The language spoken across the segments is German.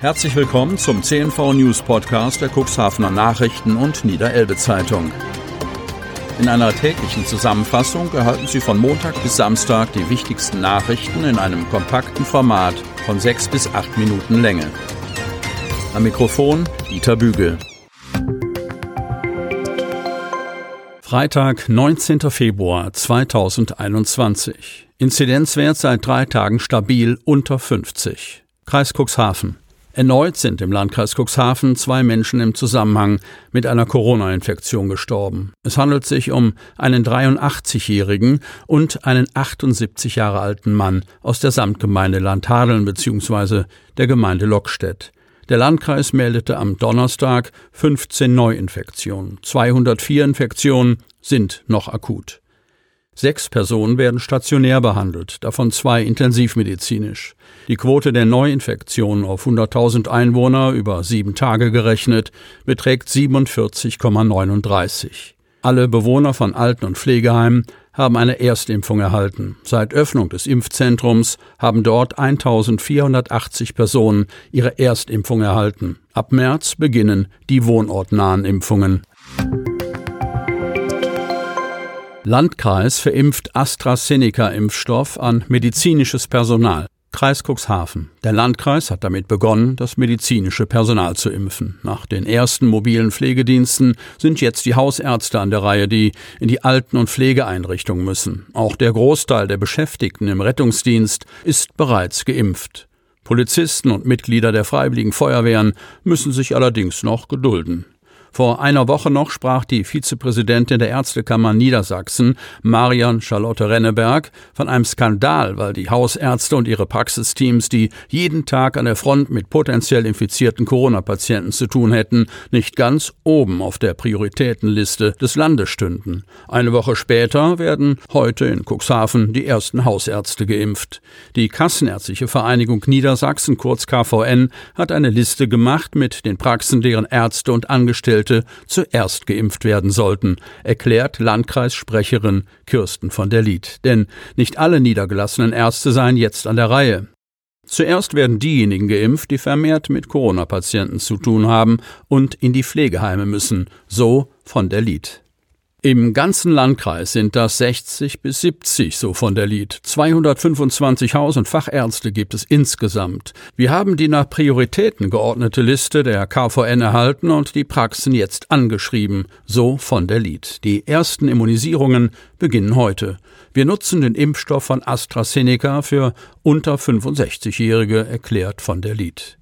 Herzlich willkommen zum CNV News Podcast der Cuxhavener Nachrichten und Niederelbe Zeitung. In einer täglichen Zusammenfassung erhalten Sie von Montag bis Samstag die wichtigsten Nachrichten in einem kompakten Format von sechs bis acht Minuten Länge. Am Mikrofon Dieter Bügel. Freitag, 19. Februar 2021. Inzidenzwert seit drei Tagen stabil unter 50. Kreis Cuxhaven. Erneut sind im Landkreis Cuxhaven zwei Menschen im Zusammenhang mit einer Corona-Infektion gestorben. Es handelt sich um einen 83-jährigen und einen 78 Jahre alten Mann aus der Samtgemeinde Landhadeln bzw. der Gemeinde Lockstedt. Der Landkreis meldete am Donnerstag 15 Neuinfektionen. 204 Infektionen sind noch akut. Sechs Personen werden stationär behandelt, davon zwei intensivmedizinisch. Die Quote der Neuinfektionen auf 100.000 Einwohner über sieben Tage gerechnet beträgt 47,39. Alle Bewohner von Alten- und Pflegeheimen haben eine Erstimpfung erhalten. Seit Öffnung des Impfzentrums haben dort 1480 Personen ihre Erstimpfung erhalten. Ab März beginnen die wohnortnahen Impfungen. Landkreis verimpft AstraZeneca-Impfstoff an medizinisches Personal. Kreis Cuxhaven. Der Landkreis hat damit begonnen, das medizinische Personal zu impfen. Nach den ersten mobilen Pflegediensten sind jetzt die Hausärzte an der Reihe, die in die Alten- und Pflegeeinrichtungen müssen. Auch der Großteil der Beschäftigten im Rettungsdienst ist bereits geimpft. Polizisten und Mitglieder der Freiwilligen Feuerwehren müssen sich allerdings noch gedulden. Vor einer Woche noch sprach die Vizepräsidentin der Ärztekammer Niedersachsen, Marion Charlotte Renneberg, von einem Skandal, weil die Hausärzte und ihre Praxisteams, die jeden Tag an der Front mit potenziell infizierten Corona-Patienten zu tun hätten, nicht ganz oben auf der Prioritätenliste des Landes stünden. Eine Woche später werden heute in Cuxhaven die ersten Hausärzte geimpft. Die Kassenärztliche Vereinigung Niedersachsen, kurz KVN, hat eine Liste gemacht mit den Praxen, deren Ärzte und Angestellte Angestellte zuerst geimpft werden sollten, erklärt Landkreissprecherin Kirsten von der Lied. Denn nicht alle niedergelassenen Ärzte seien jetzt an der Reihe. Zuerst werden diejenigen geimpft, die vermehrt mit Corona-Patienten zu tun haben und in die Pflegeheime müssen, so von der Lied. Im ganzen Landkreis sind das 60 bis 70, so von der Lied. 225 Haus- und Fachärzte gibt es insgesamt. Wir haben die nach Prioritäten geordnete Liste der KVN erhalten und die Praxen jetzt angeschrieben, so von der Lied. Die ersten Immunisierungen beginnen heute. Wir nutzen den Impfstoff von AstraZeneca für unter 65-Jährige, erklärt von der Lied.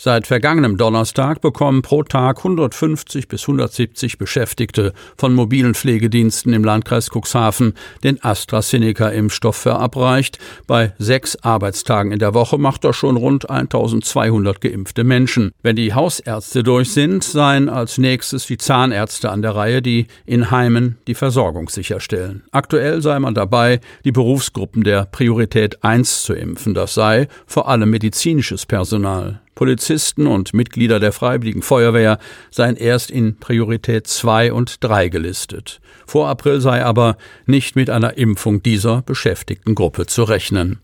Seit vergangenem Donnerstag bekommen pro Tag 150 bis 170 Beschäftigte von mobilen Pflegediensten im Landkreis Cuxhaven den AstraZeneca-Impfstoff verabreicht. Bei sechs Arbeitstagen in der Woche macht das schon rund 1200 geimpfte Menschen. Wenn die Hausärzte durch sind, seien als nächstes die Zahnärzte an der Reihe, die in Heimen die Versorgung sicherstellen. Aktuell sei man dabei, die Berufsgruppen der Priorität 1 zu impfen. Das sei vor allem medizinisches Personal. Polizisten und Mitglieder der Freiwilligen Feuerwehr seien erst in Priorität 2 und 3 gelistet. Vor April sei aber nicht mit einer Impfung dieser beschäftigten Gruppe zu rechnen.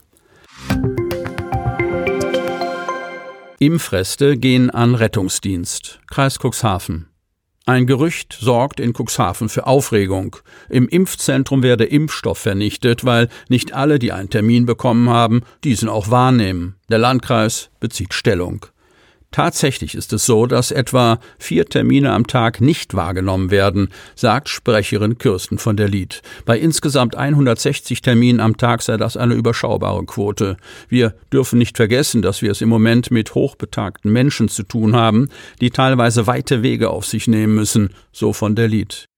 Impfreste gehen an Rettungsdienst. Kreis Cuxhaven. Ein Gerücht sorgt in Cuxhaven für Aufregung. Im Impfzentrum werde Impfstoff vernichtet, weil nicht alle, die einen Termin bekommen haben, diesen auch wahrnehmen. Der Landkreis bezieht Stellung. Tatsächlich ist es so, dass etwa vier Termine am Tag nicht wahrgenommen werden, sagt Sprecherin Kirsten von der Lied. Bei insgesamt 160 Terminen am Tag sei das eine überschaubare Quote. Wir dürfen nicht vergessen, dass wir es im Moment mit hochbetagten Menschen zu tun haben, die teilweise weite Wege auf sich nehmen müssen, so von der Lied.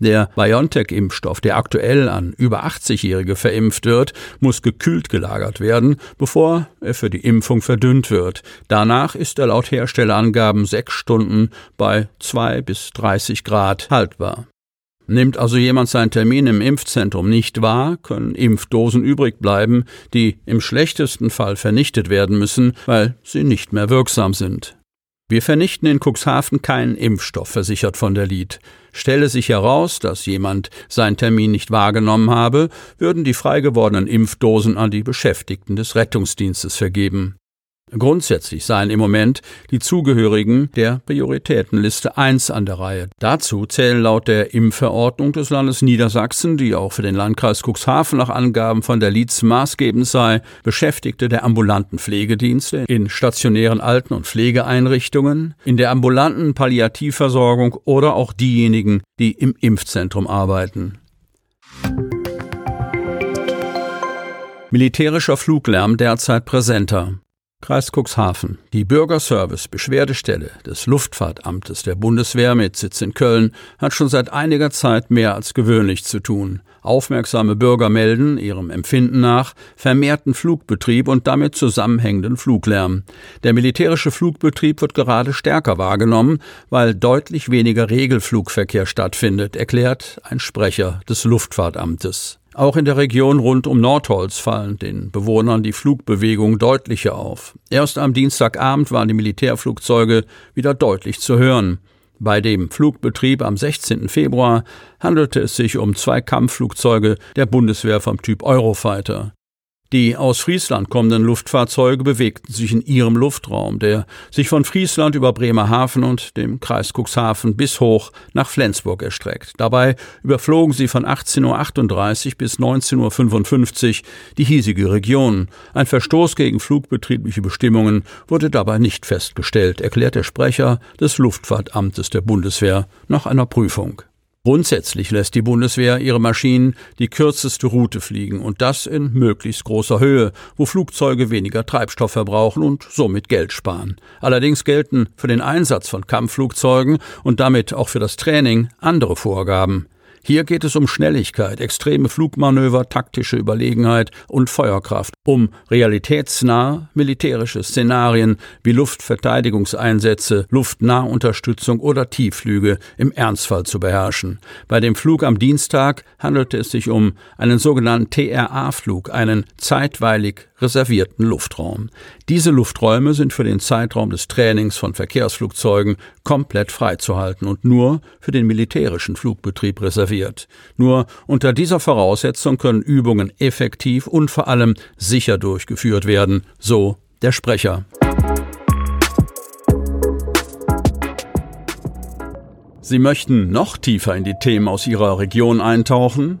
Der BioNTech-Impfstoff, der aktuell an über 80-Jährige verimpft wird, muss gekühlt gelagert werden, bevor er für die Impfung verdünnt wird. Danach ist er laut Herstellerangaben sechs Stunden bei zwei bis 30 Grad haltbar. Nimmt also jemand seinen Termin im Impfzentrum nicht wahr, können Impfdosen übrig bleiben, die im schlechtesten Fall vernichtet werden müssen, weil sie nicht mehr wirksam sind. Wir vernichten in Cuxhaven keinen Impfstoff, versichert von der Lied. Stelle sich heraus, dass jemand seinen Termin nicht wahrgenommen habe, würden die frei gewordenen Impfdosen an die Beschäftigten des Rettungsdienstes vergeben. Grundsätzlich seien im Moment die Zugehörigen der Prioritätenliste 1 an der Reihe. Dazu zählen laut der Impfverordnung des Landes Niedersachsen, die auch für den Landkreis Cuxhaven nach Angaben von der Lietz maßgebend sei, Beschäftigte der ambulanten Pflegedienste in stationären Alten- und Pflegeeinrichtungen, in der ambulanten Palliativversorgung oder auch diejenigen, die im Impfzentrum arbeiten. Militärischer Fluglärm derzeit präsenter. Kreis Cuxhaven. Die Bürgerservice-Beschwerdestelle des Luftfahrtamtes der Bundeswehr mit Sitz in Köln hat schon seit einiger Zeit mehr als gewöhnlich zu tun. Aufmerksame Bürger melden, ihrem Empfinden nach, vermehrten Flugbetrieb und damit zusammenhängenden Fluglärm. Der militärische Flugbetrieb wird gerade stärker wahrgenommen, weil deutlich weniger Regelflugverkehr stattfindet, erklärt ein Sprecher des Luftfahrtamtes. Auch in der Region rund um Nordholz fallen den Bewohnern die Flugbewegungen deutlicher auf. Erst am Dienstagabend waren die Militärflugzeuge wieder deutlich zu hören. Bei dem Flugbetrieb am 16. Februar handelte es sich um zwei Kampfflugzeuge der Bundeswehr vom Typ Eurofighter. Die aus Friesland kommenden Luftfahrzeuge bewegten sich in ihrem Luftraum, der sich von Friesland über Bremerhaven und dem Kreis Cuxhaven bis hoch nach Flensburg erstreckt. Dabei überflogen sie von 18.38 Uhr bis 19.55 Uhr die hiesige Region. Ein Verstoß gegen flugbetriebliche Bestimmungen wurde dabei nicht festgestellt, erklärt der Sprecher des Luftfahrtamtes der Bundeswehr nach einer Prüfung. Grundsätzlich lässt die Bundeswehr ihre Maschinen die kürzeste Route fliegen und das in möglichst großer Höhe, wo Flugzeuge weniger Treibstoff verbrauchen und somit Geld sparen. Allerdings gelten für den Einsatz von Kampfflugzeugen und damit auch für das Training andere Vorgaben. Hier geht es um Schnelligkeit, extreme Flugmanöver, taktische Überlegenheit und Feuerkraft, um realitätsnahe militärische Szenarien wie Luftverteidigungseinsätze, Luftnahunterstützung oder Tiefflüge im Ernstfall zu beherrschen. Bei dem Flug am Dienstag handelte es sich um einen sogenannten TRA-Flug, einen zeitweilig reservierten Luftraum. Diese Lufträume sind für den Zeitraum des Trainings von Verkehrsflugzeugen komplett freizuhalten und nur für den militärischen Flugbetrieb reserviert. Nur unter dieser Voraussetzung können Übungen effektiv und vor allem sicher durchgeführt werden, so der Sprecher. Sie möchten noch tiefer in die Themen aus Ihrer Region eintauchen?